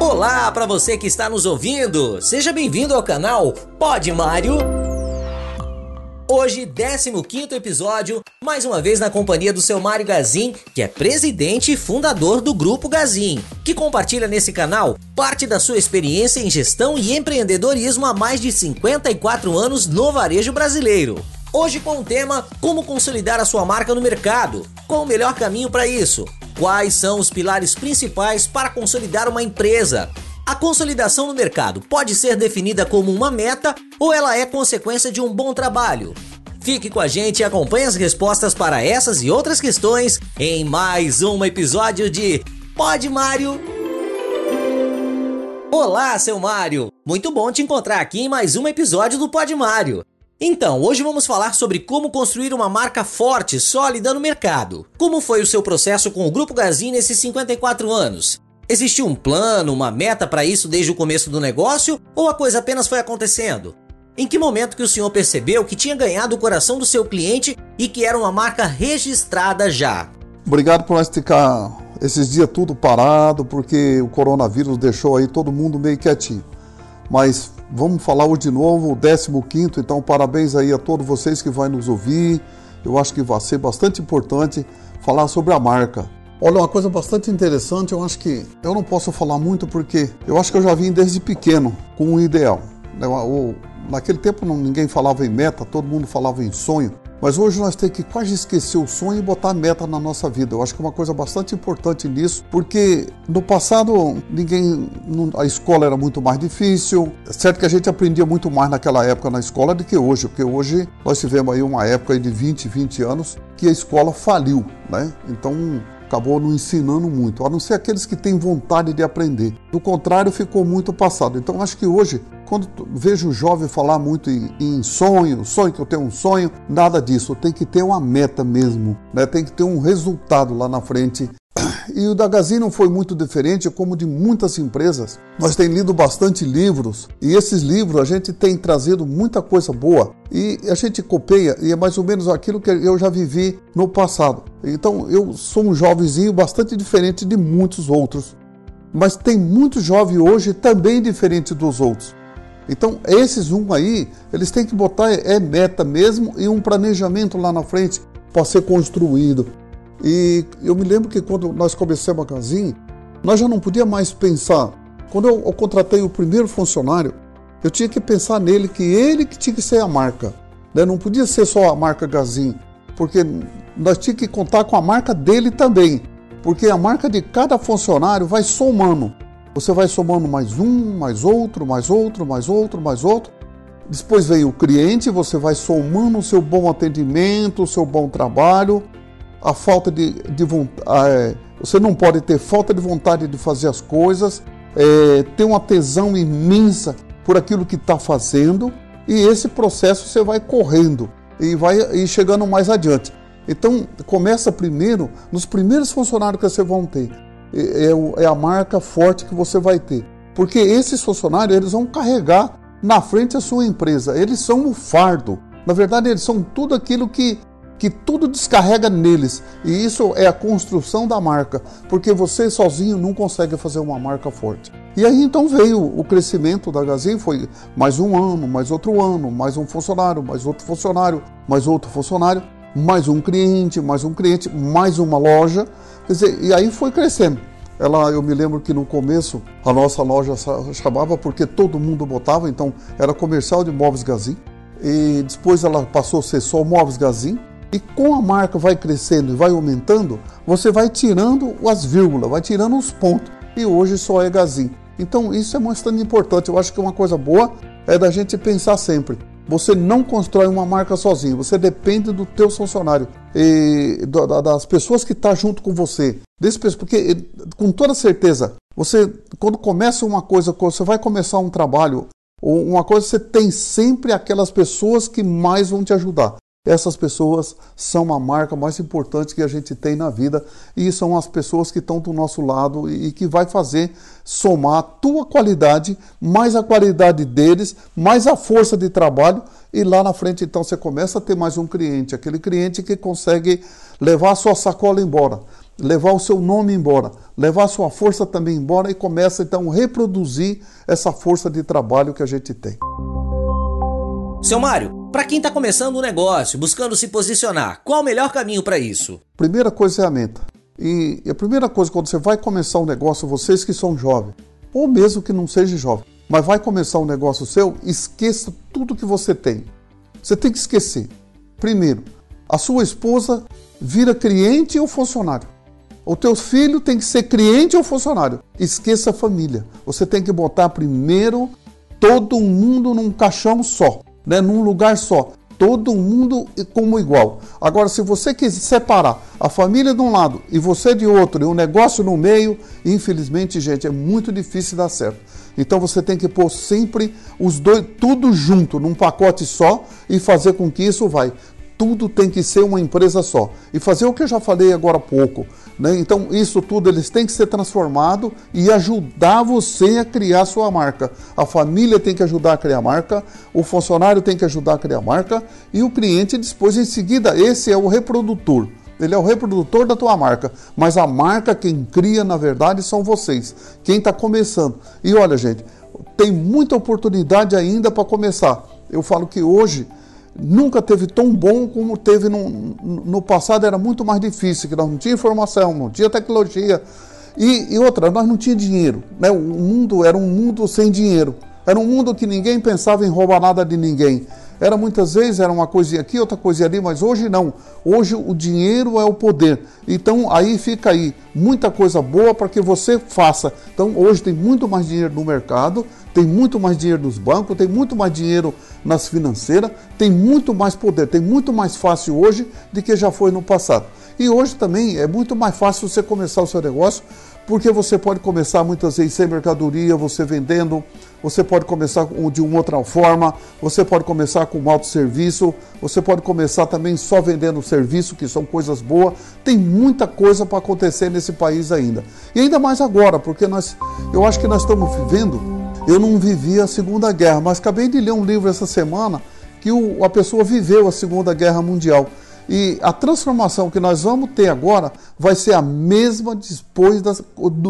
Olá para você que está nos ouvindo. Seja bem-vindo ao canal Pode Mário. Hoje, 15 episódio, mais uma vez na companhia do seu Mário Gazin, que é presidente e fundador do Grupo Gazin, que compartilha nesse canal parte da sua experiência em gestão e empreendedorismo há mais de 54 anos no varejo brasileiro. Hoje com o tema Como consolidar a sua marca no mercado. Qual o melhor caminho para isso? Quais são os pilares principais para consolidar uma empresa? A consolidação no mercado pode ser definida como uma meta ou ela é consequência de um bom trabalho? Fique com a gente e acompanhe as respostas para essas e outras questões em mais um episódio de Pode Mário. Olá, seu Mário! Muito bom te encontrar aqui em mais um episódio do Pode Mário. Então, hoje vamos falar sobre como construir uma marca forte, sólida no mercado. Como foi o seu processo com o Grupo Gazin nesses 54 anos? Existiu um plano, uma meta para isso desde o começo do negócio ou a coisa apenas foi acontecendo? Em que momento que o senhor percebeu que tinha ganhado o coração do seu cliente e que era uma marca registrada já? Obrigado por nós ficar esses dias tudo parado, porque o coronavírus deixou aí todo mundo meio quietinho. Mas Vamos falar hoje de novo, o 15, então parabéns aí a todos vocês que vão nos ouvir. Eu acho que vai ser bastante importante falar sobre a marca. Olha, uma coisa bastante interessante, eu acho que eu não posso falar muito porque eu acho que eu já vim desde pequeno com um ideal. Naquele tempo ninguém falava em meta, todo mundo falava em sonho. Mas hoje nós temos que quase esquecer o sonho e botar meta na nossa vida. Eu acho que é uma coisa bastante importante nisso, porque no passado ninguém, a escola era muito mais difícil. É certo que a gente aprendia muito mais naquela época na escola do que hoje, porque hoje nós tivemos aí uma época de 20, 20 anos que a escola faliu, né? Então acabou não ensinando muito, a não ser aqueles que têm vontade de aprender. Do contrário, ficou muito passado. Então, acho que hoje, quando vejo o jovem falar muito em, em, sonho, sonho que eu tenho um sonho, nada disso. Tem que ter uma meta mesmo, né? tem que ter um resultado lá na frente e o da Gazin não foi muito diferente, como de muitas empresas. Nós temos lido bastante livros e esses livros a gente tem trazido muita coisa boa e a gente copeia e é mais ou menos aquilo que eu já vivi no passado. Então eu sou um jovenzinho bastante diferente de muitos outros, mas tem muito jovem hoje também diferente dos outros. Então, esses um aí, eles têm que botar é meta mesmo e um planejamento lá na frente para ser construído. E eu me lembro que quando nós começamos a Gazin, nós já não podia mais pensar. Quando eu, eu, contratei o primeiro funcionário, eu tinha que pensar nele, que ele que tinha que ser a marca. Né? Não podia ser só a marca Gazin, porque nós tínhamos que contar com a marca dele também. Porque a marca de cada funcionário vai somando. Você vai somando mais um, mais outro, mais outro, mais outro, mais outro. Depois vem o cliente, você vai somando o seu bom atendimento, o seu bom trabalho a falta de, de vontade. É, você não pode ter falta de vontade de fazer as coisas, é, ter uma tesão imensa por aquilo que está fazendo, e esse processo você vai correndo e vai ir chegando mais adiante. Então, começa primeiro nos primeiros funcionários que você vão ter. É, é, é a marca forte que você vai ter. Porque esses funcionários eles vão carregar na frente a sua empresa. Eles são o fardo. Na verdade, eles são tudo aquilo que que tudo descarrega neles. E isso é a construção da marca, porque você sozinho não consegue fazer uma marca forte. E aí então veio o crescimento da Gazin, foi mais um ano, mais outro ano, mais um funcionário, mais outro funcionário, mais outro funcionário, mais um cliente, mais um cliente, mais uma loja. Quer dizer, e aí foi crescendo. Ela, eu me lembro que no começo a nossa loja chamava porque todo mundo botava, então era comercial de móveis Gazin. E depois ela passou a ser só móveis Gazin. E com a marca vai crescendo e vai aumentando, você vai tirando as vírgulas, vai tirando os pontos. E hoje só é Gazin. Então isso é bastante importante. Eu acho que uma coisa boa é da gente pensar sempre. Você não constrói uma marca sozinho, você depende do teu funcionário e das pessoas que estão tá junto com você. Desse, porque, com toda certeza, você, quando começa uma coisa, você vai começar um trabalho, ou uma coisa, você tem sempre aquelas pessoas que mais vão te ajudar. Essas pessoas são a marca mais importante que a gente tem na vida e são as pessoas que estão do nosso lado e que vai fazer somar a tua qualidade, mais a qualidade deles, mais a força de trabalho e lá na frente então você começa a ter mais um cliente, aquele cliente que consegue levar a sua sacola embora. levar o seu nome embora, levar a sua força também embora e começa então a reproduzir essa força de trabalho que a gente tem. Seu Mário, para quem está começando um negócio, buscando se posicionar, qual o melhor caminho para isso? Primeira coisa é a meta. E a primeira coisa quando você vai começar um negócio, vocês que são jovens, ou mesmo que não seja jovem, mas vai começar um negócio seu, esqueça tudo que você tem. Você tem que esquecer. Primeiro, a sua esposa vira cliente ou funcionário. O teu filho tem que ser cliente ou funcionário. Esqueça a família. Você tem que botar primeiro todo mundo num caixão só, né? num lugar só. Todo mundo como igual. Agora, se você quiser separar a família de um lado e você de outro, e um negócio no meio, infelizmente, gente, é muito difícil dar certo. Então você tem que pôr sempre os dois, tudo junto, num pacote só e fazer com que isso vai. Tudo tem que ser uma empresa só. E fazer o que eu já falei agora há pouco. Né? Então, isso tudo eles têm que ser transformado e ajudar você a criar sua marca. A família tem que ajudar a criar a marca, o funcionário tem que ajudar a criar a marca e o cliente depois em seguida, esse é o reprodutor. Ele é o reprodutor da tua marca, mas a marca quem cria, na verdade, são vocês, quem está começando. E olha, gente, tem muita oportunidade ainda para começar. Eu falo que hoje nunca teve tão bom como teve no, no passado, era muito mais difícil, que nós não tinha informação, não tinha tecnologia. E, e outra, nós não tinha dinheiro. Né? O mundo era um mundo sem dinheiro. Era um mundo que ninguém pensava em roubar nada de ninguém. Era muitas vezes era uma coisinha aqui, outra coisinha ali, mas hoje não. Hoje o dinheiro é o poder. Então aí fica aí muita coisa boa para que você faça. Então hoje tem muito mais dinheiro no mercado, tem muito mais dinheiro nos bancos, tem muito mais dinheiro nas financeiras, tem muito mais poder, tem muito mais fácil hoje do que já foi no passado. E hoje também é muito mais fácil você começar o seu negócio, porque você pode começar muitas vezes sem mercadoria, você vendendo, você pode começar de uma outra forma, você pode começar com um autosserviço, você pode começar também só vendendo serviço, que são coisas boas. Tem muita coisa para acontecer nesse país ainda. E ainda mais agora, porque nós, eu acho que nós estamos vivendo eu não vivi a Segunda Guerra, mas acabei de ler um livro essa semana que o, a pessoa viveu a Segunda Guerra Mundial. E a transformação que nós vamos ter agora vai ser a mesma depois, das,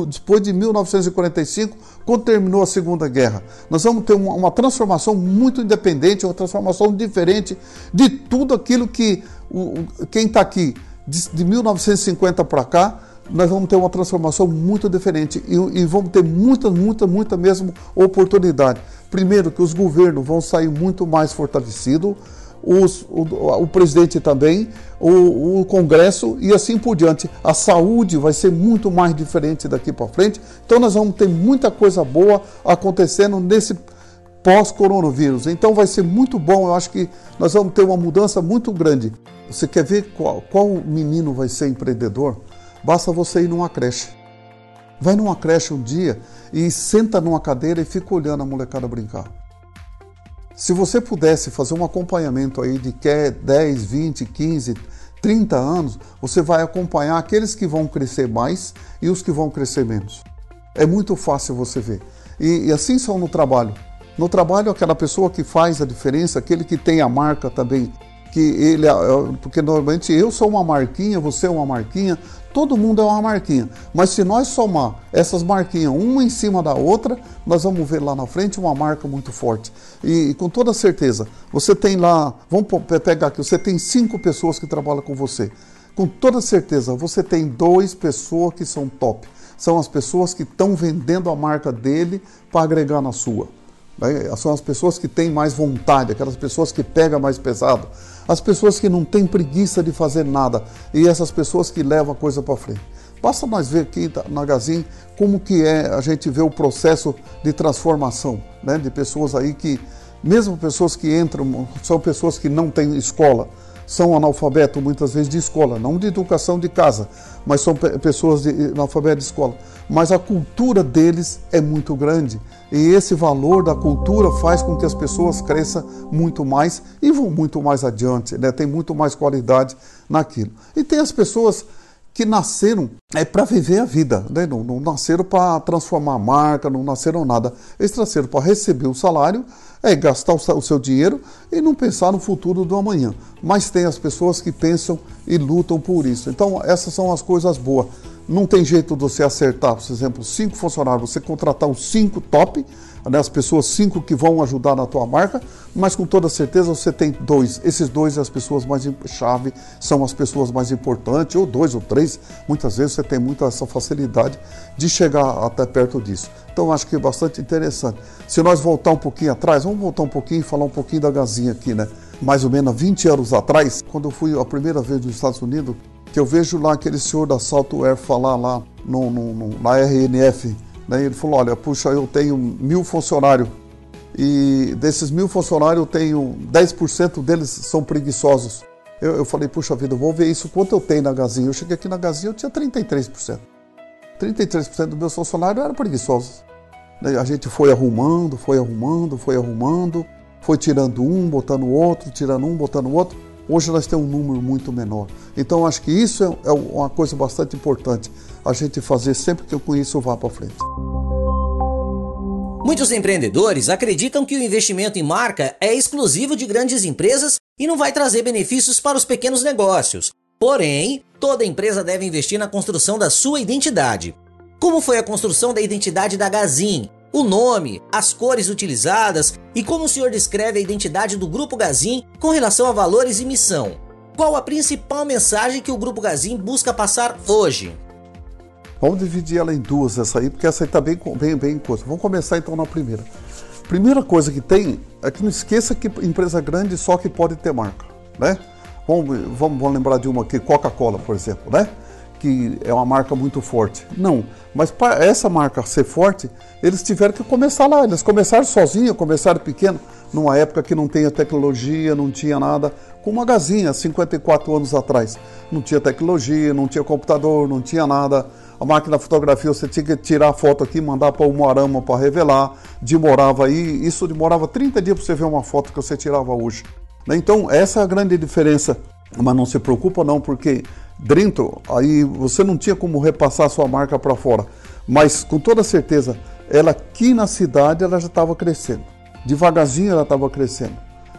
depois de 1945, quando terminou a Segunda Guerra. Nós vamos ter uma, uma transformação muito independente, uma transformação diferente de tudo aquilo que o, quem está aqui de, de 1950 para cá nós vamos ter uma transformação muito diferente e, e vamos ter muita, muita, muita mesmo oportunidade. Primeiro, que os governos vão sair muito mais fortalecidos, os, o, o, presidente também, o, o, Congresso e assim por diante. A saúde vai ser muito mais diferente daqui para frente. Então, nós vamos ter muita coisa boa acontecendo nesse pós-coronavírus. Então, vai ser muito bom. Eu acho que nós vamos ter uma mudança muito grande. Você quer ver qual, qual menino vai ser empreendedor? Basta você ir numa creche. Vai numa creche um dia e senta numa cadeira e fica olhando a molecada brincar. Se você pudesse fazer um acompanhamento aí de 10, 20, 15, 30 anos, você vai acompanhar aqueles que vão crescer mais e os que vão crescer menos. É muito fácil você ver. E, e assim são no trabalho. No trabalho, aquela pessoa que faz a diferença, aquele que tem a marca também, que ele, é, porque normalmente eu sou uma marquinha, você é uma marquinha, todo mundo é uma marquinha. Mas se nós somar essas marquinhas uma em cima da outra, nós vamos ver lá na frente uma marca muito forte. E, e com toda certeza, você tem lá, vamos pegar aqui, você tem cinco pessoas que trabalham com você. Com toda certeza, você tem duas pessoas que são top. São as pessoas que estão vendendo a marca dele para agregar na sua. Né? São as pessoas que têm mais vontade, aquelas pessoas que pegam mais pesado as pessoas que não têm preguiça de fazer nada e essas pessoas que levam a coisa para frente. Basta nós ver aqui na Gazin como que é a gente vê o processo de transformação, né, de pessoas aí que, mesmo pessoas que entram, são pessoas que não têm escola, são analfabetos muitas vezes de escola, não de educação de casa, mas são pessoas de analfabeto de escola. Mas a cultura deles é muito grande e esse valor da cultura faz com que as pessoas cresçam muito mais e vão muito mais adiante, né? tem muito mais qualidade naquilo. E tem as pessoas que nasceram é para viver a vida, né? não, não nasceram para transformar a marca, não nasceram nada. Eles nasceram para receber o salário, é gastar o seu dinheiro e não pensar no futuro do amanhã. Mas tem as pessoas que pensam e lutam por isso. Então, essas são as coisas boas. não tem jeito de você acertar, por exemplo, cinco funcionários, você contratar os cinco top, né, as pessoas cinco que vão ajudar na tua marca, mas com toda certeza você tem dois. Esses dois as pessoas mais chave, são as pessoas mais importantes, ou dois ou três. Muitas vezes você tem muita essa facilidade de chegar até perto disso. Então acho que é bastante interessante. Se nós voltar um pouquinho atrás, vamos voltar um pouquinho e falar um pouquinho da Gazinha aqui, né? Mais ou menos 20 anos atrás, quando eu fui a primeira vez nos Estados Unidos, que eu vejo lá aquele senhor da Salto Air falar lá no, no, no na RNF, né? Ele falou, olha, puxa, eu tenho mil funcionários e desses mil funcionários eu tenho 10% deles são preguiçosos. Eu, eu falei, puxa vida, vou ver isso quanto eu tenho na Gazinha. Eu cheguei aqui na Gazinha, eu tinha 33%. 33% dos meus funcionários eram preguiçosos. A gente foi arrumando, foi arrumando, foi arrumando, foi tirando um, botando outro, tirando um, botando outro. Hoje nós temos um número muito menor. Então acho que isso é, é uma coisa bastante importante a gente fazer sempre que eu conheço vá para frente. Muitos empreendedores acreditam que o investimento em marca é exclusivo de grandes empresas e não vai trazer benefícios para os pequenos negócios. Porém, toda empresa deve investir na construção da sua identidade. Como foi a construção da identidade da Gazin? O nome, as cores utilizadas e como o senhor descreve a identidade do Grupo Gazin com relação a valores e missão? Qual a principal mensagem que o Grupo Gazin busca passar hoje? Vamos dividir ela em duas, essa aí, porque essa aí está bem, bem, bem coisa. Vamos começar então na primeira. Primeira coisa que tem é que não esqueça que empresa grande só que pode ter marca, né? Vamos, vamos, vamos lembrar de uma aqui, Coca-Cola, por exemplo, né? Que é uma marca muito forte. Não, mas para essa marca ser forte, eles tiveram que começar lá. Eles começaram sozinhos, começaram pequeno, numa época que não tinha tecnologia, não tinha nada. Com uma gazinha, 54 anos atrás. Não tinha tecnologia, não tinha computador, não tinha nada a máquina de fotografia você tinha que tirar a foto aqui, mandar para o Moarama para revelar, demorava aí, isso demorava 30 dias para você ver uma foto que você tirava hoje. Né? Então, essa é a grande diferença. Mas não se preocupa não, porque dentro aí você não tinha como repassar sua marca para fora. Mas com toda certeza, ela aqui na cidade ela já estava crescendo. Devagarzinho ela estava crescendo.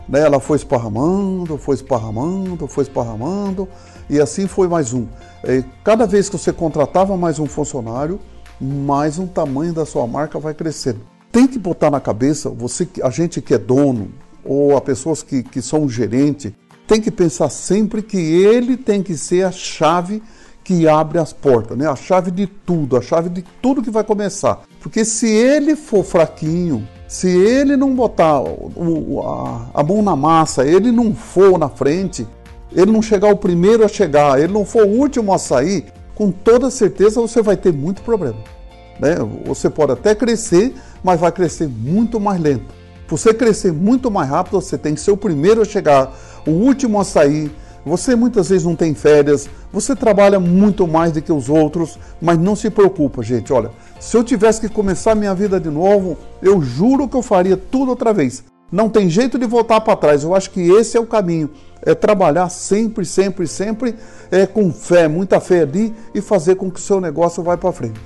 Né? Ela foi esparramando, foi esparramando, foi esparramando, e assim foi mais um. É, cada vez que você contratava mais um funcionário, mais um tamanho da sua marca vai crescendo. Tem que botar na cabeça, você, a gente que é dono, ou a pessoas que, que são gerente, tem que pensar sempre que ele tem que ser a chave que abre as portas, né? a chave de tudo, a chave de tudo que vai começar. Porque se ele for fraquinho, se ele não botar o, a, a mão na massa, ele não for na frente, ele não chegar o primeiro a chegar, ele não for o último a sair, com toda certeza você vai ter muito problema. Né? Você pode até crescer, mas vai crescer muito mais lento. Você crescer muito mais rápido, você tem que ser o primeiro a chegar, o último a sair. Você muitas vezes não tem férias, você trabalha muito mais do que os outros, mas não se preocupa, gente. Olha, se eu tivesse que começar minha vida de novo, eu juro que eu faria tudo outra vez. Não tem jeito de voltar para trás. Eu acho que esse é o caminho é trabalhar sempre, sempre, sempre é, com fé, muita fé ali e fazer com que o seu negócio vá para frente.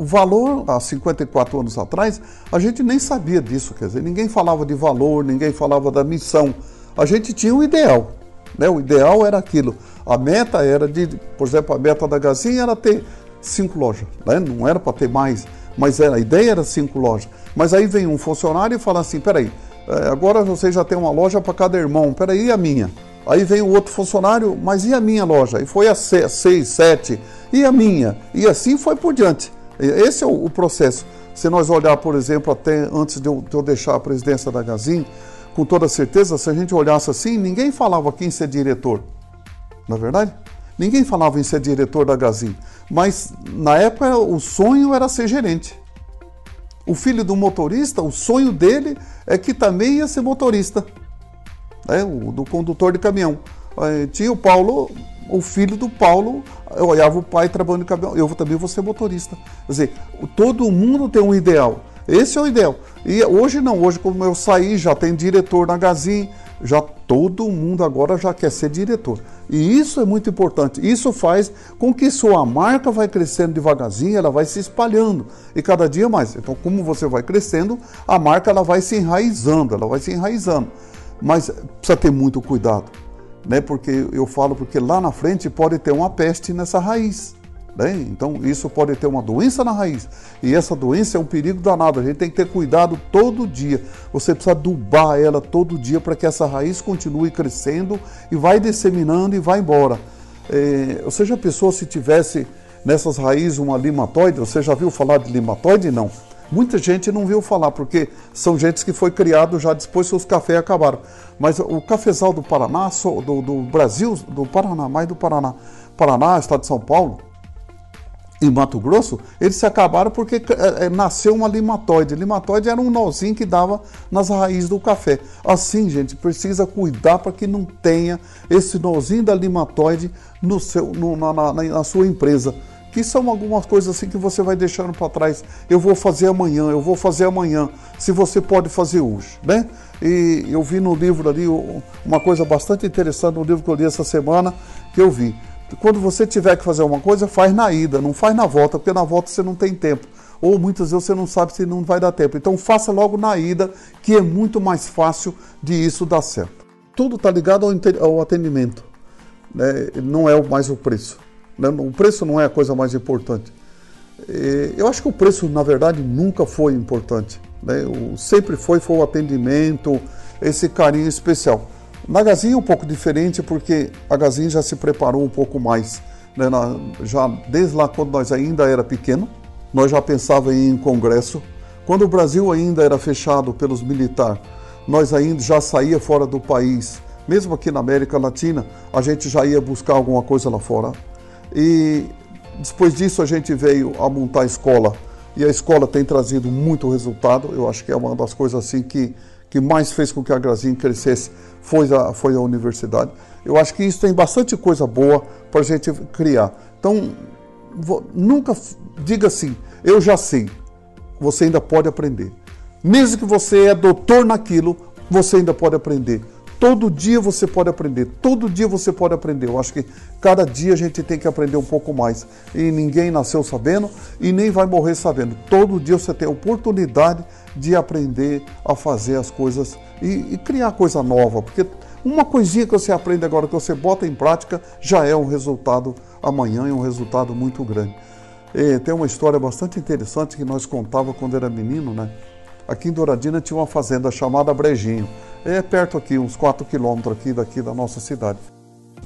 O valor, há 54 anos atrás, a gente nem sabia disso, quer dizer, ninguém falava de valor, ninguém falava da missão. A gente tinha um ideal, né? o ideal era aquilo. A meta era de, por exemplo, a meta da Gazinha era ter cinco lojas, né? não era para ter mais, mas era, a ideia era cinco lojas. Mas aí vem um funcionário e fala assim: peraí, é, agora você já tem uma loja para cada irmão, peraí, e a minha? Aí vem o outro funcionário, mas e a minha loja? E foi a seis, sete, e a minha? E assim foi por diante. Esse é o, processo. Se nós olhar, por exemplo, até antes de eu, de eu deixar a presidência da Gazin, com toda certeza, se a gente olhasse assim, ninguém falava aqui em ser diretor. Não é verdade? Ninguém falava em ser diretor da Gazin. Mas na época o sonho era ser gerente. O filho do motorista, o sonho dele é que também ia ser motorista né, o, do condutor de caminhão. Tinha o Paulo, o filho do Paulo, eu olhava o pai trabalhando de caminhão, eu também vou ser motorista. Quer dizer, todo mundo tem um ideal. Esse é o ideal. E hoje não, hoje como eu saí, já tem diretor na Gazin, já todo mundo agora já quer ser diretor. E isso é muito importante. Isso faz com que sua marca vai crescendo devagarzinho, ela vai se espalhando e cada dia mais. Então, como você vai crescendo, a marca ela vai se enraizando, ela vai se enraizando. Mas precisa ter muito cuidado, né? Porque eu falo porque lá na frente pode ter uma peste nessa raiz. Né? Então isso pode ter uma doença na raiz. E essa doença é um perigo danado. A gente tem que ter cuidado todo dia. Você precisa adubar ela todo dia para que essa raiz continue crescendo e vai disseminando e vai embora. É, ou seja, a pessoa se tivesse nessas raízes uma limatoide, você já viu falar de limatoide? Não. Muita gente não viu falar, porque são gente que foi criado já depois que os cafés acabaram. Mas o cafezal do Paraná, do, do Brasil, do Paraná, mais do Paraná, Paraná, estado de São Paulo, em Mato Grosso, eles se acabaram porque é, é, nasceu uma limatóide. Limatóide era um nozinho que dava nas raízes do café. Assim, gente, precisa cuidar para que não tenha esse nozinho da limatóide no seu, no, na, na, na sua empresa que são algumas coisas assim que você vai deixando para trás. Eu vou fazer amanhã, eu vou fazer amanhã, se você pode fazer hoje, né? E eu vi no livro ali uma coisa bastante interessante, no livro que eu li essa semana, que eu vi. Quando você tiver que fazer uma coisa, faz na ida, não faz na volta, porque na volta você não tem tempo. Ou muitas vezes você não sabe se não vai dar tempo. Então faça logo na ida, que é muito mais fácil de isso dar certo. Tudo está ligado ao atendimento, né? não é mais o preço. Né? O preço não é a coisa mais importante. Eu acho que o preço, na verdade, nunca foi importante. Né? O, sempre foi, foi o atendimento, esse carinho especial. Na Gazin é um pouco diferente porque a Gazin já se preparou um pouco mais. Né? Já desde lá quando nós ainda era pequeno, nós já pensávamos em congresso. Quando o Brasil ainda era fechado pelos militares, nós ainda já saía fora do país. Mesmo aqui na América Latina, a gente já ia buscar alguma coisa lá fora. E depois disso a gente veio a montar a escola e a escola tem trazido muito resultado. Eu acho que é uma das coisas assim que, que mais fez com que a Grazin crescesse foi a, foi a universidade. Eu acho que isso tem bastante coisa boa para a gente criar. Então, vou, nunca diga assim, eu já sei. Você ainda pode aprender. Mesmo que você é doutor naquilo, você ainda pode aprender. Todo dia você pode aprender, todo dia você pode aprender. Eu acho que cada dia a gente tem que aprender um pouco mais. E ninguém nasceu sabendo e nem vai morrer sabendo. Todo dia você tem a oportunidade de aprender a fazer as coisas e, e criar coisa nova, porque uma coisinha que você aprende agora, que você bota em prática, já é um resultado amanhã e um resultado muito grande. E tem uma história bastante interessante que nós contava quando era menino, né? Aqui em Douradina tinha uma fazenda chamada Brejinho. É perto aqui, uns 4 quilômetros aqui daqui da nossa cidade.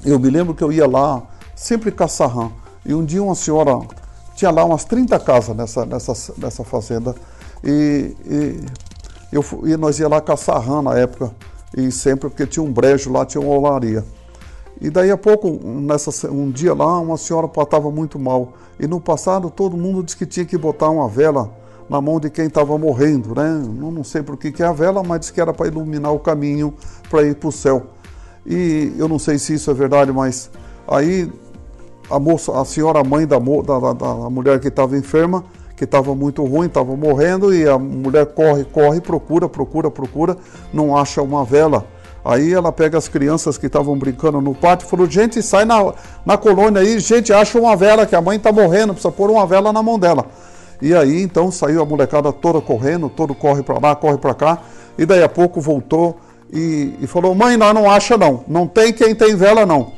Eu me lembro que eu ia lá, sempre caçarrã. E um dia uma senhora tinha lá umas 30 casas nessa, nessa, nessa fazenda. E, e, eu, e nós ia lá caçar rã na época. E sempre, porque tinha um brejo lá, tinha uma olaria. E daí a pouco, nessa, um dia lá, uma senhora estava muito mal. E no passado todo mundo disse que tinha que botar uma vela na mão de quem estava morrendo, né? Não, sei por que, que é a vela, mas disse que era para iluminar o caminho para ir para o céu. E eu não sei se isso é verdade, mas aí a moça, a senhora mãe da, da, da mulher que estava enferma, que estava muito ruim, estava morrendo, e a mulher corre, corre, procura, procura, procura, não acha uma vela. Aí ela pega as crianças que estavam brincando no pátio e falou: gente, sai na, na colônia aí, gente, acha uma vela, que a mãe está morrendo, precisa pôr uma vela na mão dela. E aí então saiu a molecada toda correndo, todo corre para lá, corre para cá, e daí a pouco voltou e, e, falou: Mãe, nós não acha não, não tem quem tem vela não.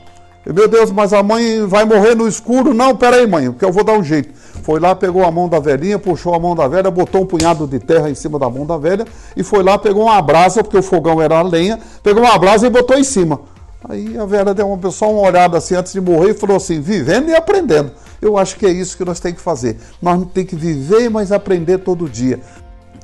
E, Meu Deus, mas a mãe vai morrer no escuro? Não, peraí, mãe, porque eu vou dar um jeito. Foi lá, pegou a mão da velhinha, puxou a mão da velha, botou um punhado de terra em cima da mão da velha e foi lá, pegou uma brasa, porque o fogão era a lenha, pegou uma brasa e botou em cima. Aí a velha deu uma, só uma olhada assim antes de morrer e falou assim: vivendo e aprendendo. Eu acho que é isso que nós temos que fazer. Nós temos que viver, mas aprender todo dia.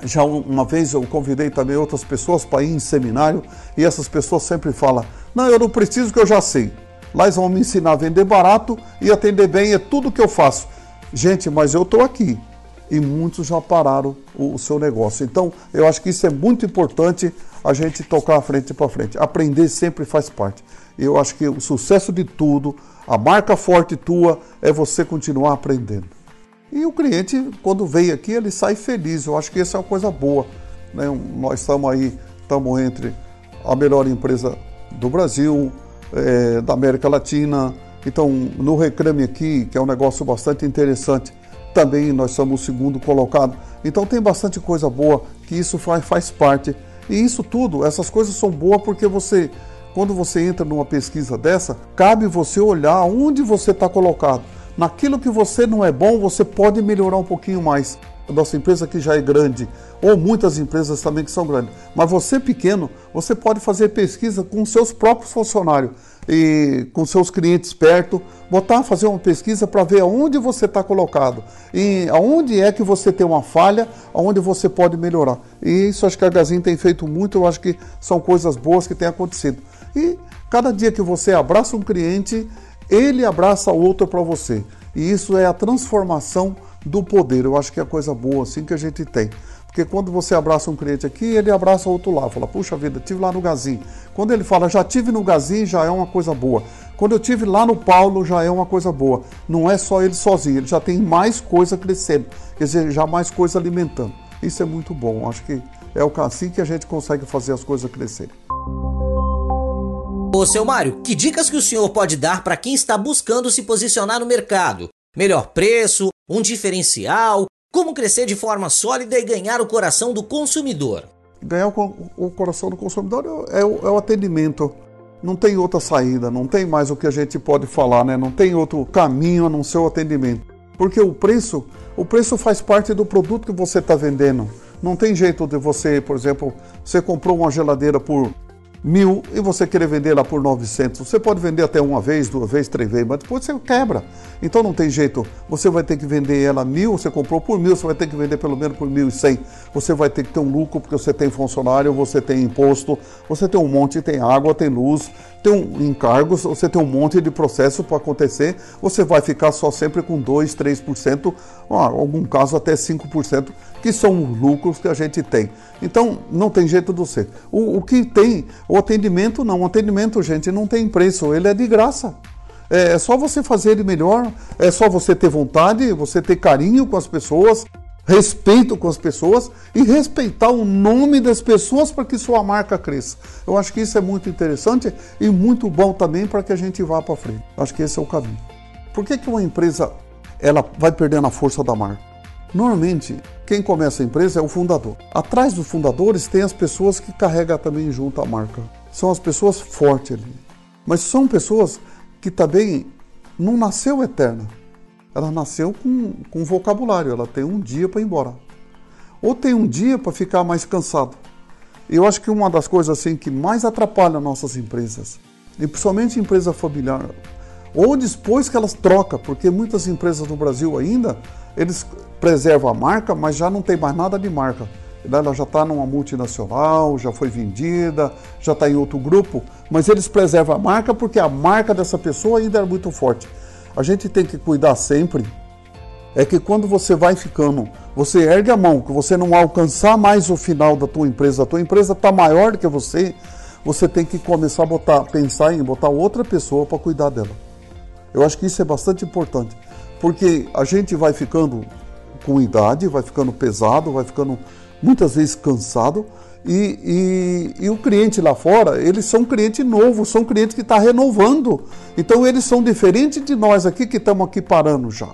Já uma vez eu convidei também outras pessoas para ir em seminário e essas pessoas sempre falam: Não, eu não preciso que eu já sei. Lá eles vão me ensinar a vender barato e atender bem, é tudo que eu faço. Gente, mas eu estou aqui e muitos já pararam o, o, seu negócio. Então, eu acho que isso é muito importante a gente tocar a frente para frente. Aprender sempre faz parte. Eu acho que o sucesso de tudo, a marca forte tua é você continuar aprendendo. E o cliente, quando vem aqui, ele sai feliz. Eu acho que isso é uma coisa boa. Né? Nós estamos aí, estamos entre a melhor empresa do Brasil, é, da América Latina. Então, no Reclame aqui, que é um negócio bastante interessante, também nós somos o segundo colocado. Então, tem bastante coisa boa que isso faz, faz parte. E isso tudo, essas coisas são boas porque você quando você entra numa pesquisa dessa, cabe você olhar onde você está colocado. Naquilo que você não é bom, você pode melhorar um pouquinho mais. A nossa empresa que já é grande, ou muitas empresas também que são grandes. Mas você pequeno, você pode fazer pesquisa com seus próprios funcionários e com seus clientes perto, botar, fazer uma pesquisa para ver aonde você está colocado e aonde é que você tem uma falha, aonde você pode melhorar. E isso acho que a Gazin tem feito muito, eu acho que são coisas boas que têm acontecido. E cada dia que você abraça um cliente, ele abraça outro para você. E isso é a transformação do poder. Eu acho que é a coisa boa assim que a gente tem. Porque quando você abraça um cliente aqui, ele abraça outro lá. Fala, puxa vida, tive lá no Gazin. Quando ele fala, já tive no Gazin, já é uma coisa boa. Quando eu tive lá no Paulo, já é uma coisa boa. Não é só ele sozinho, ele já tem mais coisa crescendo. Quer dizer, já mais coisa alimentando. Isso é muito bom. Acho que é assim que a gente consegue fazer as coisas crescerem. Ô, seu Mário, que dicas que o senhor pode dar para quem está buscando se posicionar no mercado? Melhor preço, um diferencial, como crescer de forma sólida e ganhar o coração do consumidor? Ganhar o, coração do consumidor é o, é o atendimento. Não tem outra saída, não tem mais o que a gente pode falar, né? Não tem outro caminho a não ser o atendimento. Porque o preço, o preço faz parte do produto que você está vendendo. Não tem jeito de você, por exemplo, você comprou uma geladeira por mil e você querer vender lá por 900. Você pode vender até uma vez, duas vezes, três vezes, mas depois você quebra. Então não tem jeito. Você vai ter que vender ela mil, você comprou por mil, você vai ter que vender pelo menos por mil e cem. Você vai ter que ter um lucro porque você tem funcionário, você tem imposto, você tem um monte, tem água, tem luz, tem um encargos, você tem um monte de processo para acontecer. Você vai ficar só sempre com 2, 3%, em algum caso até 5%, que são os lucros que a gente tem. Então não tem jeito do ser. O, o que tem, o atendimento não, o atendimento, gente, não tem preço, ele é de graça. É, é só você fazer ele melhor, é só você ter vontade, você ter carinho com as pessoas, respeito com as pessoas e respeitar o nome das pessoas para que sua marca cresça. Eu acho que isso é muito interessante e muito bom também para que a gente vá para frente. Acho que esse é o caminho. Por que, que uma empresa ela vai perdendo a força da marca? Normalmente, quem começa a empresa é o fundador. Atrás dos fundadores tem as pessoas que carregam também junto a marca. São as pessoas fortes ali. Mas são pessoas que também não nasceu eterna. Ela nasceu com, com vocabulário, ela tem um dia para ir embora. Ou tem um dia para ficar mais cansado. Eu acho que uma das coisas assim que mais atrapalha nossas empresas, e principalmente empresa familiar, ou depois que elas trocam, porque muitas empresas no Brasil ainda, eles preservam a marca, mas já não tem mais nada de marca. Ela já está numa multinacional, já foi vendida, já está em outro grupo, mas eles preservam a marca porque a marca dessa pessoa ainda é muito forte. A gente tem que cuidar sempre é que quando você vai ficando, você ergue a mão, que você não alcançar mais o final da tua empresa, a tua empresa está maior que você, você tem que começar a botar, pensar em botar outra pessoa para cuidar dela. Eu acho que isso é bastante importante, porque a gente vai ficando com idade, vai ficando pesado, vai ficando muitas vezes cansado. E, e, e, o cliente lá fora, eles são cliente novo, são clientes que estão tá renovando. Então eles são diferentes de nós aqui que estamos aqui parando já.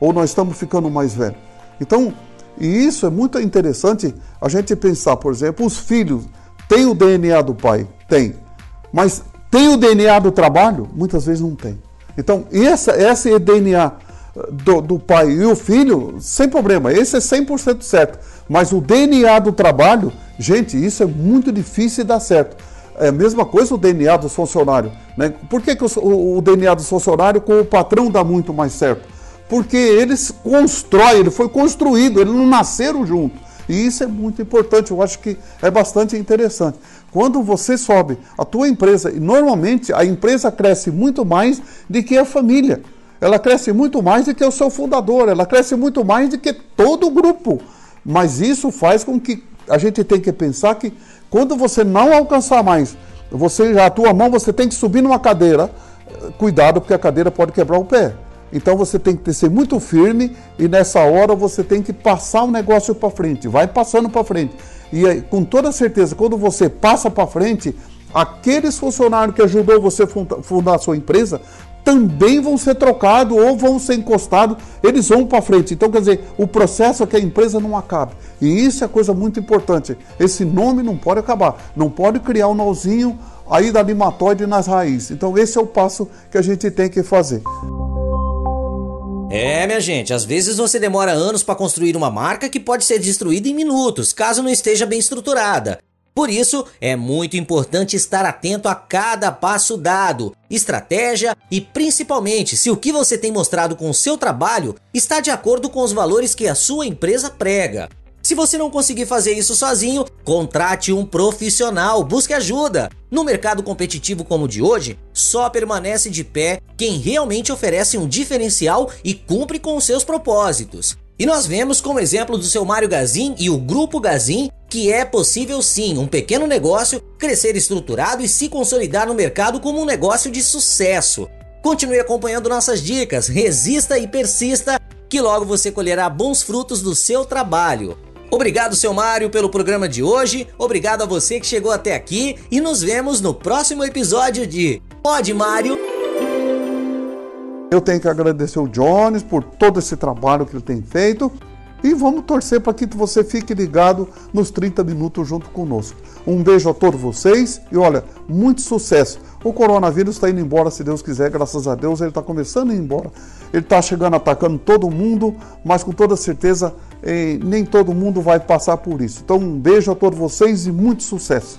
Ou nós estamos ficando mais velhos. Então, e isso é muito interessante a gente pensar, por exemplo, os filhos têm o DNA do pai? Tem. Mas tem o DNA do trabalho? Muitas vezes não tem. Então, essa, essa é DNA do, do pai e o filho, sem problema, esse é 100% certo. Mas o DNA do trabalho, gente, isso é muito difícil de dar certo. É a mesma coisa o DNA dos funcionários. Né? Por que, que o, o DNA dos funcionários com o patrão dá muito mais certo? Porque eles constroem, ele foi construído, eles não nasceram junto. E isso é muito importante, eu acho que é bastante interessante. Quando você sobe a tua empresa, e normalmente a empresa cresce muito mais do que a família ela cresce muito mais do que o seu fundador, ela cresce muito mais do que todo o grupo. Mas isso faz com que a gente tenha que pensar que quando você não alcançar mais, você a tua mão você tem que subir numa cadeira, cuidado porque a cadeira pode quebrar o pé. Então você tem que ser muito firme e nessa hora você tem que passar o negócio para frente, vai passando para frente. E com toda certeza, quando você passa para frente, aqueles funcionários que ajudou você a fundar a sua empresa também vão ser trocados ou vão ser encostados, eles vão para frente. Então, quer dizer, o processo é que a empresa não acabe. E isso é coisa muito importante. Esse nome não pode acabar. Não pode criar um nozinho aí da limatóide nas raízes. Então, esse é o passo que a gente tem que fazer. É, minha gente, às vezes você demora anos para construir uma marca que pode ser destruída em minutos, caso não esteja bem estruturada. Por isso, é muito importante estar atento a cada passo dado, estratégia e principalmente se o que você tem mostrado com o seu trabalho está de acordo com os valores que a sua empresa prega. Se você não conseguir fazer isso sozinho, contrate um profissional, busque ajuda. No mercado competitivo como o de hoje, só permanece de pé quem realmente oferece um diferencial e cumpre com os seus propósitos. E nós vemos como exemplo do seu Mário Gazin e o Grupo Gazin que é possível sim um pequeno negócio crescer estruturado e se consolidar no mercado como um negócio de sucesso. Continue acompanhando nossas dicas, resista e persista, que logo você colherá bons frutos do seu trabalho. Obrigado, seu Mário, pelo programa de hoje. Obrigado a você que chegou até aqui e nos vemos no próximo episódio de Pode Mário. Eu tenho que agradecer o Jones por todo esse trabalho que ele tem feito. E vamos torcer para que você fique ligado nos 30 minutos junto conosco. Um beijo a todos vocês e olha, muito sucesso. O coronavírus está indo embora, se Deus quiser, graças a Deus, ele está começando a ir embora. Ele está chegando atacando todo mundo, mas com toda certeza eh, nem todo mundo vai passar por isso. Então, um beijo a todos vocês e muito sucesso.